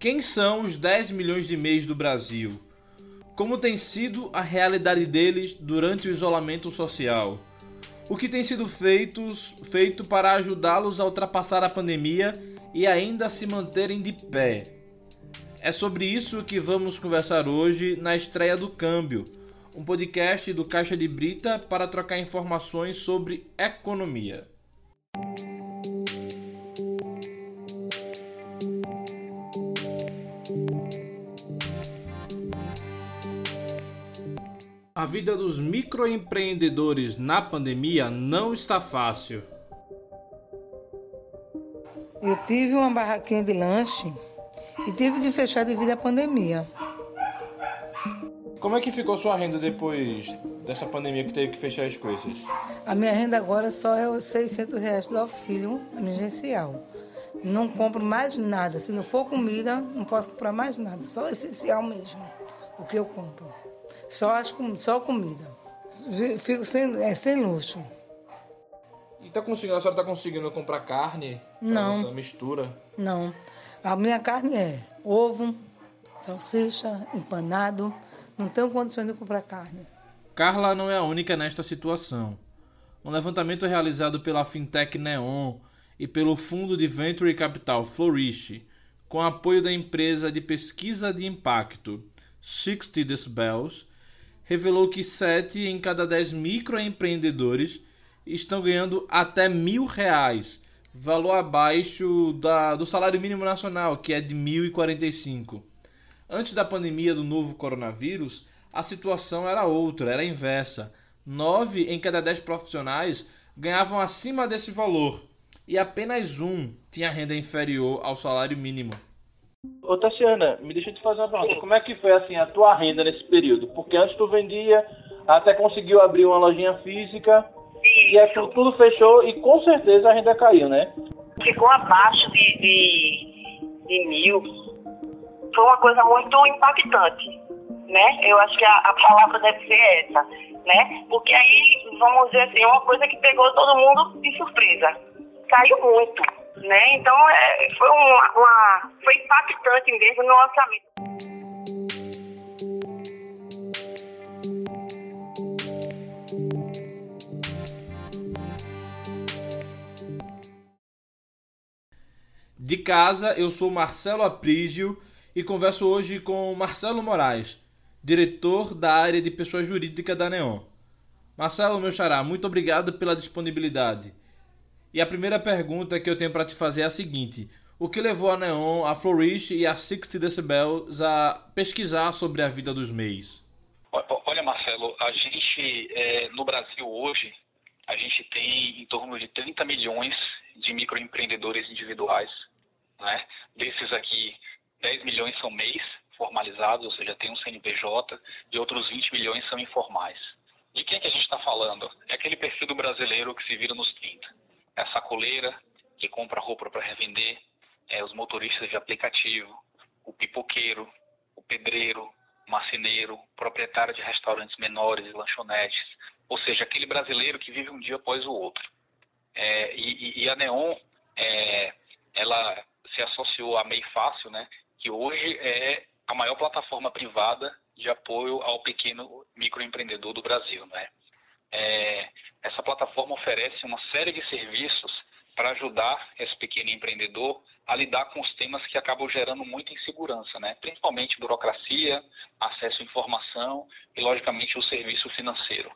Quem são os 10 milhões de MEIs do Brasil? Como tem sido a realidade deles durante o isolamento social? O que tem sido feito, feito para ajudá-los a ultrapassar a pandemia e ainda se manterem de pé? É sobre isso que vamos conversar hoje na estreia do Câmbio, um podcast do Caixa de Brita para trocar informações sobre economia. A vida dos microempreendedores na pandemia não está fácil. Eu tive uma barraquinha de lanche e tive que fechar devido à pandemia. Como é que ficou sua renda depois dessa pandemia que teve que fechar as coisas? A minha renda agora só é os 600 reais do auxílio emergencial. Não compro mais nada. Se não for comida, não posso comprar mais nada. Só o essencial mesmo, o que eu compro. Só, as, só comida. Fico sem, é, sem luxo. E tá conseguindo, a senhora está conseguindo comprar carne? Não. mistura? Não. A minha carne é ovo, salsicha, empanado. Não tenho condições de comprar carne. Carla não é a única nesta situação. Um levantamento realizado pela fintech Neon e pelo fundo de venture capital Flourish, com apoio da empresa de pesquisa de impacto 60 Decibels, revelou que 7 em cada 10 microempreendedores estão ganhando até mil reais, valor abaixo da, do salário mínimo nacional, que é de 1.045. Antes da pandemia do novo coronavírus, a situação era outra, era inversa. 9 em cada 10 profissionais ganhavam acima desse valor e apenas um tinha renda inferior ao salário mínimo. Ô Tatiana, me deixa te fazer uma pergunta. Como é que foi assim a tua renda nesse período? Porque antes tu vendia, até conseguiu abrir uma lojinha física Isso. e aquilo tudo fechou e com certeza a renda caiu, né? Ficou abaixo de, de, de mil. Foi uma coisa muito impactante, né? Eu acho que a, a palavra deve ser essa, né? Porque aí, vamos dizer assim, uma coisa que pegou todo mundo de surpresa. Caiu muito né? Então é, foi uma, uma, foi impactante mesmo no orçamento. De casa, eu sou Marcelo Aprígio e converso hoje com Marcelo Moraes, diretor da área de pessoa jurídica da Neon. Marcelo, meu xará, muito obrigado pela disponibilidade. E a primeira pergunta que eu tenho para te fazer é a seguinte: o que levou a Neon, a Flourish e a 60 Decibels a pesquisar sobre a vida dos MEIs? Olha, Marcelo, a gente é, no Brasil hoje a gente tem em torno de 30 milhões de microempreendedores individuais. Né? Desses aqui, 10 milhões são MEIs formalizados, ou seja, tem um CNPJ, e outros 20 milhões são informais. De quem é que a gente está falando? É aquele perfil do brasileiro que se vira nos 30 é a sacoleira que compra roupa para revender, é, os motoristas de aplicativo, o pipoqueiro, o pedreiro, marceneiro, proprietário de restaurantes menores e lanchonetes, ou seja, aquele brasileiro que vive um dia após o outro. É, e, e, a Neon, é, ela se associou à MEI Fácil, né, que hoje é a maior plataforma privada de apoio ao pequeno microempreendedor do Brasil, né? É, essa plataforma oferece uma série de serviços para ajudar esse pequeno empreendedor a lidar com os temas que acabam gerando muita insegurança, né? principalmente burocracia, acesso à informação e, logicamente, o serviço financeiro.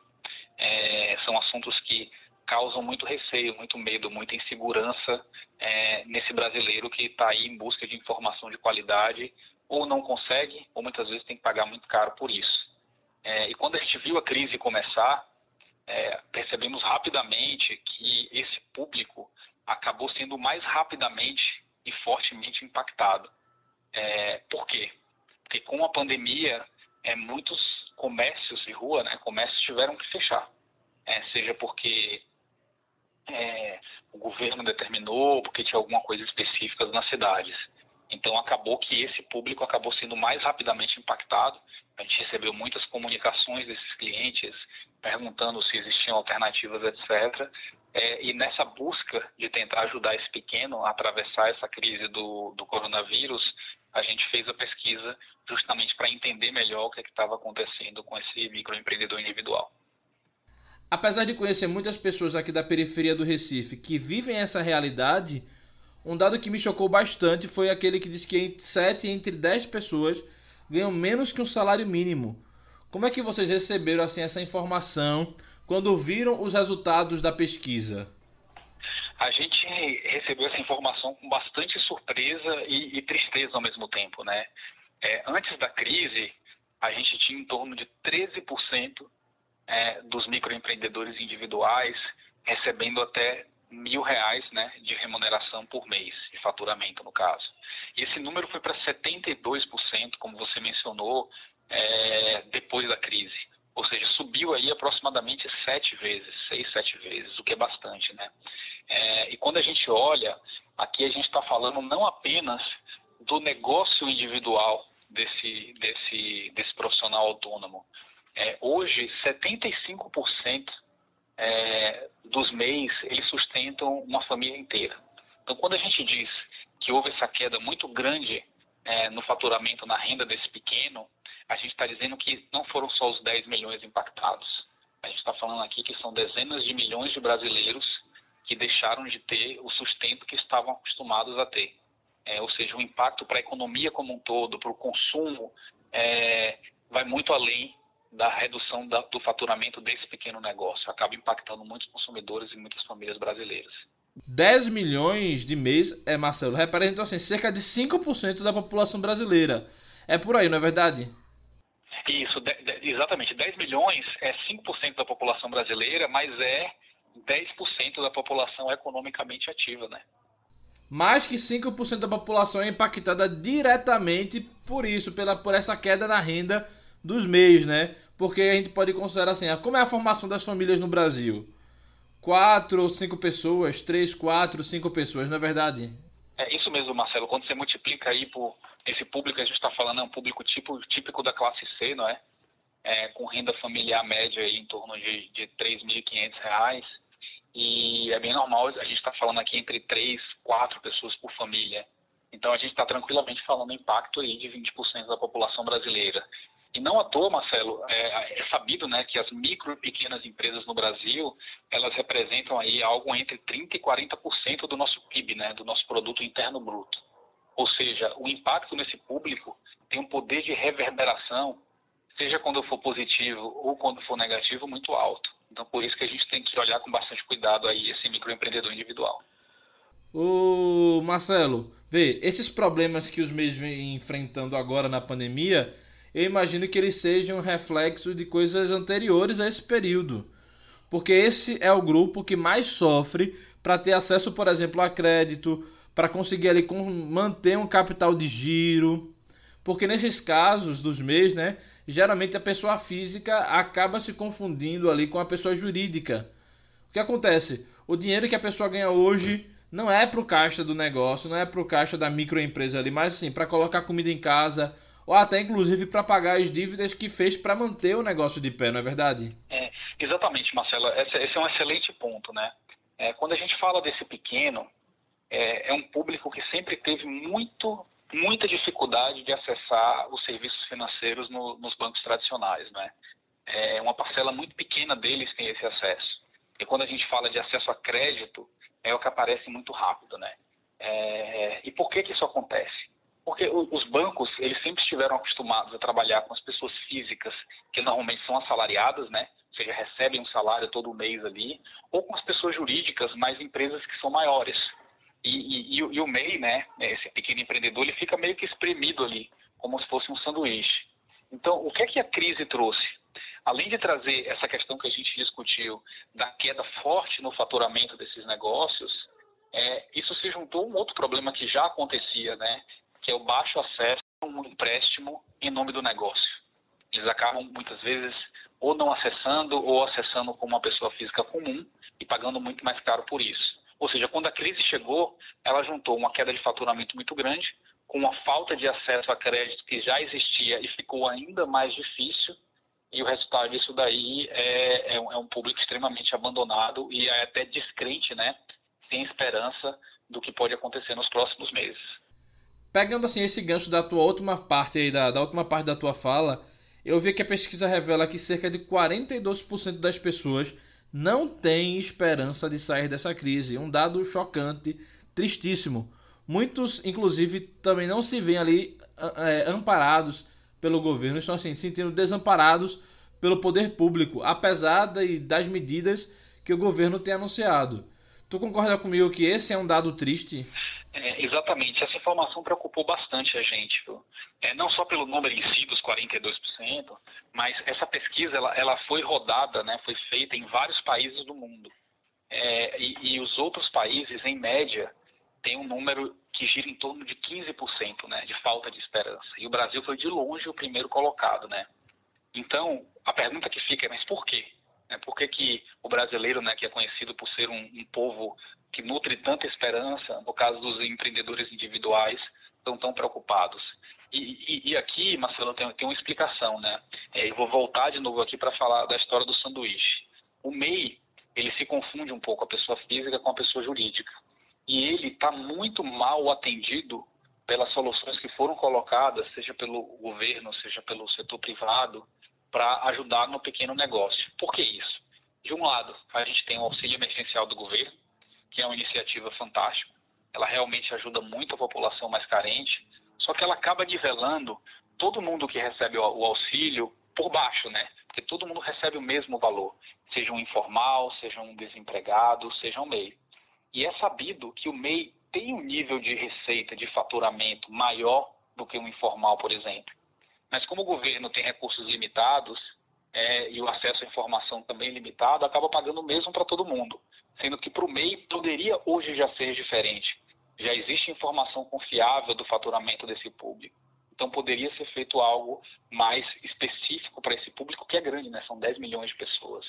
É, são assuntos que causam muito receio, muito medo, muita insegurança é, nesse brasileiro que está aí em busca de informação de qualidade ou não consegue, ou muitas vezes tem que pagar muito caro por isso. É, e quando a gente viu a crise começar, é, percebemos rapidamente que esse público acabou sendo mais rapidamente e fortemente impactado. É, por quê? Porque com a pandemia, é, muitos comércios de rua, né, comércios tiveram que fechar. É, seja porque é, o governo determinou, porque tinha alguma coisa específica nas cidades. Então acabou que esse público acabou sendo mais rapidamente impactado. A gente recebeu muitas comunicações desses clientes perguntando se existiam alternativas, etc. É, e nessa busca de tentar ajudar esse pequeno a atravessar essa crise do, do coronavírus, a gente fez a pesquisa justamente para entender melhor o que é estava acontecendo com esse microempreendedor individual. Apesar de conhecer muitas pessoas aqui da periferia do Recife que vivem essa realidade, um dado que me chocou bastante foi aquele que diz que 7 entre 10 pessoas ganham menos que um salário mínimo. Como é que vocês receberam assim essa informação quando viram os resultados da pesquisa? A gente recebeu essa informação com bastante surpresa e, e tristeza ao mesmo tempo, né? É, antes da crise, a gente tinha em torno de 13% é, dos microempreendedores individuais recebendo até mil reais né, de remuneração por mês, de faturamento no caso. E esse número foi para 72%, como você mencionou, é, depois da crise. Ou seja, subiu aí aproximadamente sete vezes, seis, sete vezes, o que é bastante, né? É, e quando a gente olha, aqui a gente está falando não apenas do negócio individual desse, desse, desse profissional autônomo. É, hoje, 75% é, dos MEIs, eles sustentam uma família inteira. Então, quando a gente diz que houve essa queda muito grande é, no faturamento, na renda desse pequeno, a gente está dizendo que não foram só os 10 milhões impactados. A gente está falando aqui que são dezenas de milhões de brasileiros que deixaram de ter o sustento que estavam acostumados a ter. É, ou seja, o impacto para a economia como um todo, para o consumo, é, vai muito além da redução da, do faturamento desse pequeno negócio. Acaba impactando muitos consumidores e muitas famílias brasileiras. 10 milhões de mês, é, Marcelo, representa assim, cerca de 5% da população brasileira. É por aí, não é verdade? Isso, de, de, exatamente. 10 milhões é 5% da população brasileira, mas é 10% da população economicamente ativa, né? Mais que 5% da população é impactada diretamente por isso, pela, por essa queda na renda dos MEIs, né? Porque a gente pode considerar assim, como é a formação das famílias no Brasil? Quatro ou cinco pessoas, três, quatro, cinco pessoas, não é verdade? É isso mesmo, Marcelo. Quando você multiplica aí por esse público a gente está falando, é um público tipo, típico da classe C, não é? é com renda familiar média aí em torno de, de R$ 3.500 e é bem normal, a gente está falando aqui entre três, quatro pessoas por família. Então a gente está tranquilamente falando impacto aí de 20% da população brasileira. E não à toa, Marcelo, é, é, sabido né, que as micro e pequenas empresas no Brasil, elas representam aí algo entre 30% e 40% do nosso PIB, né, do nosso produto interno bruto. Ou seja, o impacto nesse público tem um poder de reverberação, seja quando for positivo ou quando for negativo, muito alto. Então, por isso que a gente tem que olhar com bastante cuidado aí esse microempreendedor individual. O Marcelo, vê, esses problemas que os meios vêm enfrentando agora na pandemia, eu imagino que eles sejam reflexo de coisas anteriores a esse período. Porque esse é o grupo que mais sofre para ter acesso, por exemplo, a crédito, para conseguir ali manter um capital de giro. Porque nesses casos dos MEIs, né, geralmente a pessoa física acaba se confundindo ali com a pessoa jurídica. O que acontece? O dinheiro que a pessoa ganha hoje não é para o caixa do negócio, não é para o caixa da microempresa ali, mas sim para colocar comida em casa ou até inclusive para pagar as dívidas que fez para manter o negócio de pé, não é verdade? É, exatamente, Marcelo. Esse, é um excelente ponto, né? É, quando a gente fala desse pequeno, é, é um público que sempre teve muito muita dificuldade de acessar os serviços financeiros no, nos bancos tradicionais, né? É uma parcela muito pequena deles tem esse acesso. E quando a gente fala de acesso a crédito, é o que aparece muito rápido, né? É, e por que que isso acontece? Os bancos, eles sempre estiveram acostumados a trabalhar com as pessoas físicas, que normalmente são assalariadas, né? Ou seja, recebem um salário todo mês ali, ou com as pessoas jurídicas, mais empresas que são maiores. E, e, e, o MEI, né, esse pequeno empreendedor, ele fica meio que espremido ali, como se fosse um sanduíche. Então, o que é que a crise trouxe? Além de trazer essa questão que a gente discutiu da queda forte no faturamento desses negócios, é, isso se juntou a um outro problema que já acontecia, né, que é o baixo acesso a um empréstimo em nome do negócio. Eles acabam muitas vezes ou não acessando ou acessando como uma pessoa física comum e pagando muito mais caro por isso. Ou seja, quando a crise chegou, ela juntou uma queda de faturamento muito grande com uma falta de acesso a crédito que já existia e ficou ainda mais difícil. E o resultado disso daí é, é, um, é público extremamente abandonado e é até descrente, né? Sem esperança do que pode acontecer nos próximos meses. Pegando assim esse gancho da tua última parte aí, da, da última parte da tua fala, eu vi que a pesquisa revela que cerca de 42% das pessoas não têm esperança de sair dessa crise. Um dado chocante, tristíssimo. Muitos, inclusive, também não se veem ali é, amparados pelo governo, estão assim, se sentindo desamparados pelo poder público, apesar das medidas que o governo tem anunciado. Tu concorda comigo que esse é um dado triste? É, exatamente. Essa informação preocupou bastante a gente. É, não só pelo número em si dos 42%, mas essa pesquisa ela, ela foi rodada, né, foi feita em vários países do mundo. É, e, e, os outros países, em média, têm um número que gira em torno de 15% né, de falta de esperança. E o Brasil foi de longe o primeiro colocado. Né? Então, a pergunta que fica é, mas por quê? Né? Por que, que o brasileiro, né, que é conhecido por ser um, um povo que nutre tanta esperança, no caso dos empreendedores individuais, estão tão preocupados? E, e, e, aqui, Marcelo, tem, tem uma explicação, né? É, eu vou voltar de novo aqui para falar da história do sanduíche. O MEI, ele se confunde um pouco a pessoa física com a pessoa jurídica. E ele está muito mal atendido pelas soluções que foram colocadas, seja pelo governo, seja pelo setor privado, para ajudar no pequeno negócio. Por que isso? De um lado, a gente tem o auxílio emergencial do governo, que é uma iniciativa fantástica. Ela realmente ajuda muito a população mais carente, só que ela acaba nivelando todo mundo que recebe o auxílio por baixo, né? Porque todo mundo recebe o mesmo valor, seja um informal, seja um desempregado, seja um MEI. E é sabido que o MEI tem um nível de receita, de faturamento maior do que o informal, por exemplo. Mas como o governo tem recursos limitados é, e o acesso à informação também limitado, acaba pagando o mesmo para todo mundo. Sendo que para o MEI poderia hoje já ser diferente. Já existe informação confiável do faturamento desse público. Então poderia ser feito algo mais específico para esse público que é grande, né? São 10 milhões de pessoas.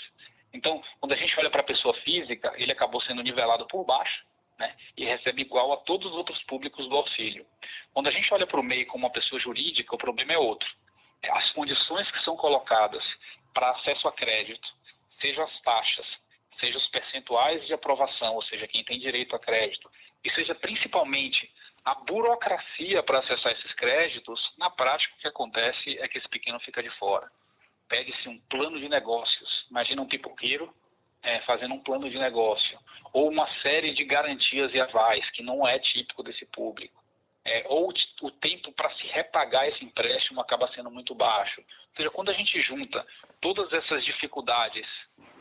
Então, quando a gente olha para a pessoa física, ele acabou sendo nivelado por baixo, né? E recebe igual a todos os outros públicos do auxílio. Quando a gente olha para o MEI como uma pessoa jurídica, o problema é outro. É, as condições que são colocadas para acesso a crédito, seja as taxas, seja os percentuais de aprovação, ou seja, quem tem direito a crédito, e seja principalmente a burocracia para acessar esses créditos, na prática o que acontece é que esse pequeno fica de fora. Pede-se um plano de negócios. Imagina um pipoqueiro é, fazendo um plano de negócio, ou uma série de garantias e avais, que não é típico desse público é, ou o tempo para se repagar esse empréstimo acaba sendo muito baixo. Ou seja, quando a gente junta todas essas dificuldades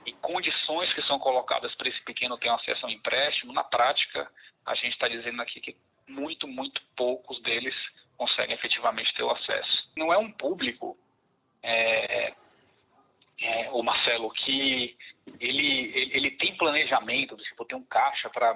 e condições que são colocadas para esse pequeno ter acesso ao empréstimo, na prática, a gente está dizendo aqui que muito, muito poucos deles conseguem efetivamente ter o acesso. Não é um público, é, é, o Marcelo, que ele, ele, ele tem planejamento, tipo, tem um caixa para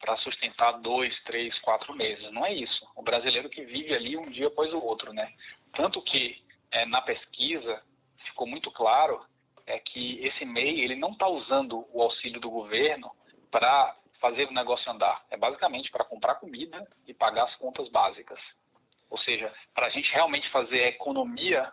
para sustentar dois, três, quatro meses. Não é isso. O brasileiro que vive ali um dia após o outro, né? Tanto que é, na pesquisa ficou muito claro é que esse MEI ele não está usando o auxílio do governo para fazer o negócio andar. É basicamente para comprar comida e pagar as contas básicas. Ou seja, para a gente realmente fazer a economia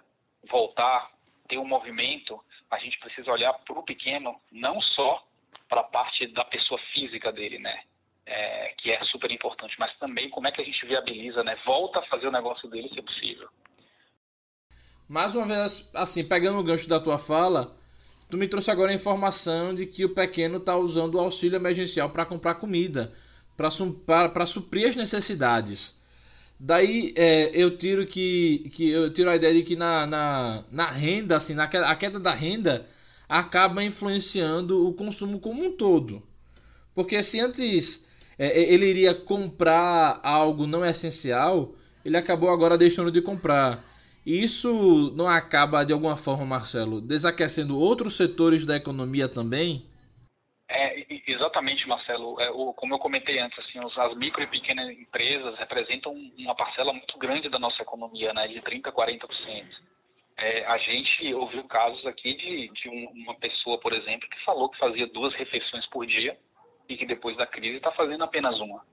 voltar, ter um movimento, a gente precisa olhar para o pequeno, não só para a parte da pessoa física dele, né? É, que é super importante, mas também como é que a gente viabiliza, né? Volta a fazer o negócio dele se possível. Mais uma vez, assim, pegando o gancho da tua fala, tu me trouxe agora a informação de que o pequeno está usando o auxílio emergencial para comprar comida, para suprir as necessidades. Daí é, eu tiro que, que eu tiro a ideia de que na, na, na renda, assim, na, a queda da renda acaba influenciando o consumo como um todo. Porque se antes é, ele iria comprar algo não essencial, ele acabou agora deixando de comprar. Isso não acaba, de alguma forma, Marcelo, desaquecendo outros setores da economia também? É, exatamente, Marcelo. É, o, como eu comentei antes, assim, as micro e pequenas empresas representam uma parcela muito grande da nossa economia, né, de 30% a 40%. É, a gente ouviu casos aqui de, de um, uma pessoa, por exemplo, que falou que fazia duas refeições por dia e que depois da crise está fazendo apenas uma.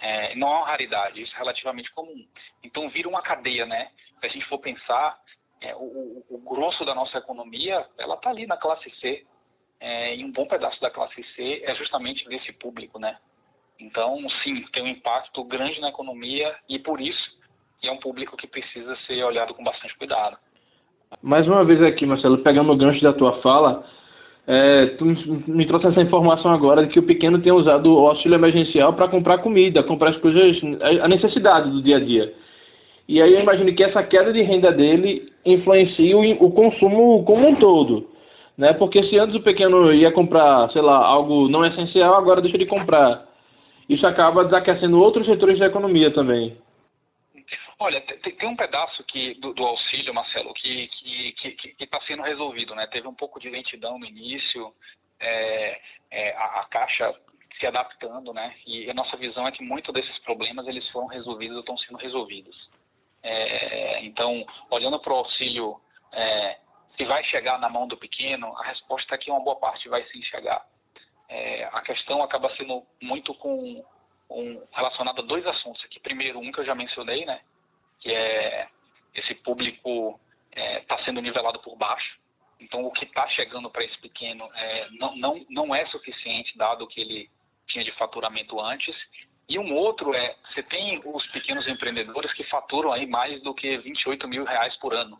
É, não é uma raridade, isso é relativamente comum. Então vira uma cadeia, né? Se a gente for pensar, é, o, o, grosso da nossa economia, ela está ali na classe C, é, e um bom pedaço da classe C é justamente desse público, né? Então, sim, tem um impacto grande na economia e por isso é um público que precisa ser olhado com bastante cuidado. Mais uma vez aqui, Marcelo, pegando o gancho da tua fala, é, tu me trouxe essa informação agora de que o pequeno tem usado o auxílio emergencial para comprar comida, comprar as coisas, a necessidade do dia a dia. E aí eu imagino que essa queda de renda dele influencia o, o consumo como um todo. Né? Porque se antes o pequeno ia comprar, sei lá, algo não essencial, agora deixa de comprar. Isso acaba desaquecendo outros setores da economia também. Olha, tem, tem um pedaço que, do, do auxílio, Marcelo, que está tá sendo resolvido. Né? Teve um pouco de lentidão no início, é, é, a, a, Caixa se adaptando, né? e a nossa visão é que muitos desses problemas eles foram resolvidos ou estão sendo resolvidos. É, então, olhando para o auxílio, é, se vai chegar na mão do pequeno, a resposta é que uma boa parte vai sim chegar. É, a questão acaba sendo muito com relacionada a dois assuntos aqui. Primeiro, um que eu já mencionei, né, que é esse público está é, sendo nivelado por baixo. Então, o que está chegando para esse pequeno é, não, não, não é suficiente, dado que ele tinha de faturamento antes. E um outro é, você tem os pequenos empreendedores que faturam aí mais do que 28 mil reais por ano,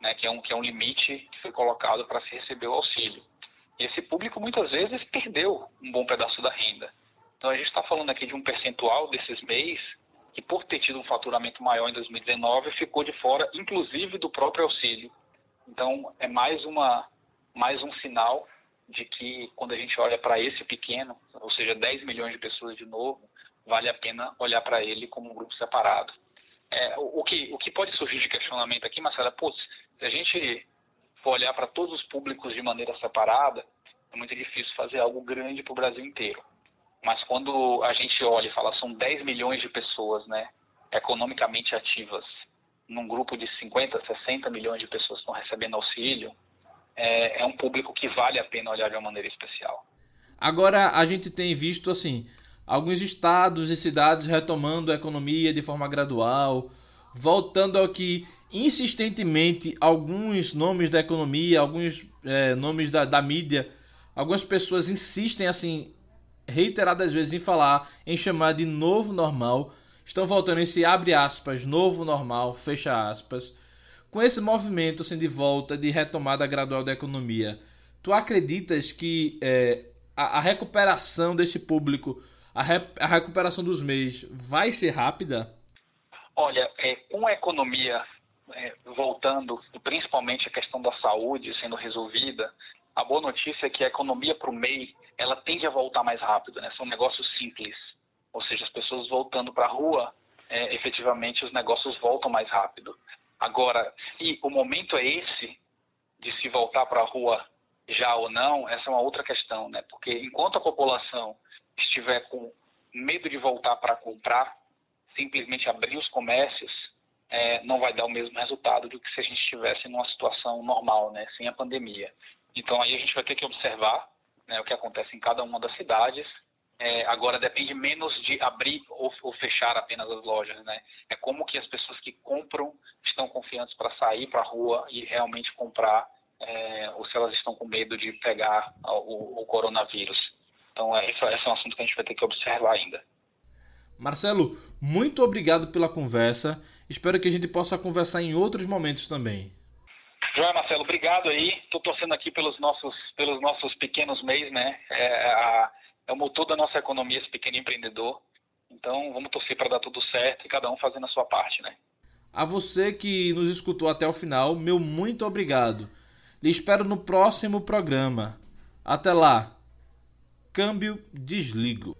né, que, é um, que é um limite que foi colocado para se receber o auxílio. Esse público muitas vezes perdeu um bom pedaço da renda. Então a gente está falando aqui de um percentual desses mês que, por ter tido um faturamento maior em 2019, ficou de fora, inclusive do próprio auxílio. Então é mais uma mais um sinal de que quando a gente olha para esse pequeno, ou seja, 10 milhões de pessoas de novo, vale a pena olhar para ele como um grupo separado. É, o, o, que, o que pode surgir de questionamento aqui, Marcela, é, putz, se a gente for olhar para todos os públicos de maneira separada, é muito difícil fazer algo grande para o Brasil inteiro. Mas quando a gente olha e fala, são 10 milhões de pessoas, né, economicamente ativas, num grupo de 50, 60 milhões de pessoas que estão recebendo auxílio, é, é um público que vale a pena olhar de uma maneira especial. Agora, a gente tem visto, assim, alguns estados e cidades retomando a economia de forma gradual, voltando ao que insistentemente alguns nomes da economia, alguns é, nomes da, da mídia, algumas pessoas insistem assim reiteradas vezes em falar, em chamar de novo normal, estão voltando esse abre aspas, novo normal, fecha aspas. Com esse movimento assim, de volta, de retomada gradual da economia, tu acreditas que é, a, a, recuperação desse público, a, re, a, recuperação dos meios vai ser rápida? Olha, é, com a economia é, voltando, principalmente a questão da saúde sendo resolvida, a boa notícia é que a economia para o MEI ela tende a voltar mais rápido, né? São negócios simples, ou seja, as pessoas voltando para a rua, é, efetivamente os negócios voltam mais rápido. Agora, se o momento é esse de se voltar para a rua já ou não, essa é uma outra questão, né? Porque enquanto a população estiver com medo de voltar para comprar, simplesmente abrir os comércios, é, não vai dar o mesmo resultado do que se a gente estivesse numa situação normal, né? Sem a pandemia. Então aí a gente vai ter que observar né, o que acontece em cada uma das cidades. É, agora depende menos de abrir ou, ou, fechar apenas as lojas, né? É como que as pessoas que compram estão confiantes para sair para a rua e realmente comprar, é, ou se elas estão com medo de pegar o, o coronavírus. Então é, esse, esse é um assunto que a gente vai ter que observar ainda. Marcelo, muito obrigado pela conversa. Espero que a gente possa conversar em outros momentos também. Joia, Marcelo, obrigado aí. Estou torcendo aqui pelos nossos, pelos nossos pequenos MEIs, né? É, a, é o motor da nossa economia, esse pequeno empreendedor. Então, vamos torcer para dar tudo certo e cada um fazendo a sua parte, né? A você que nos escutou até o final, meu muito obrigado. Lhe espero no próximo programa. Até lá. Câmbio desligo.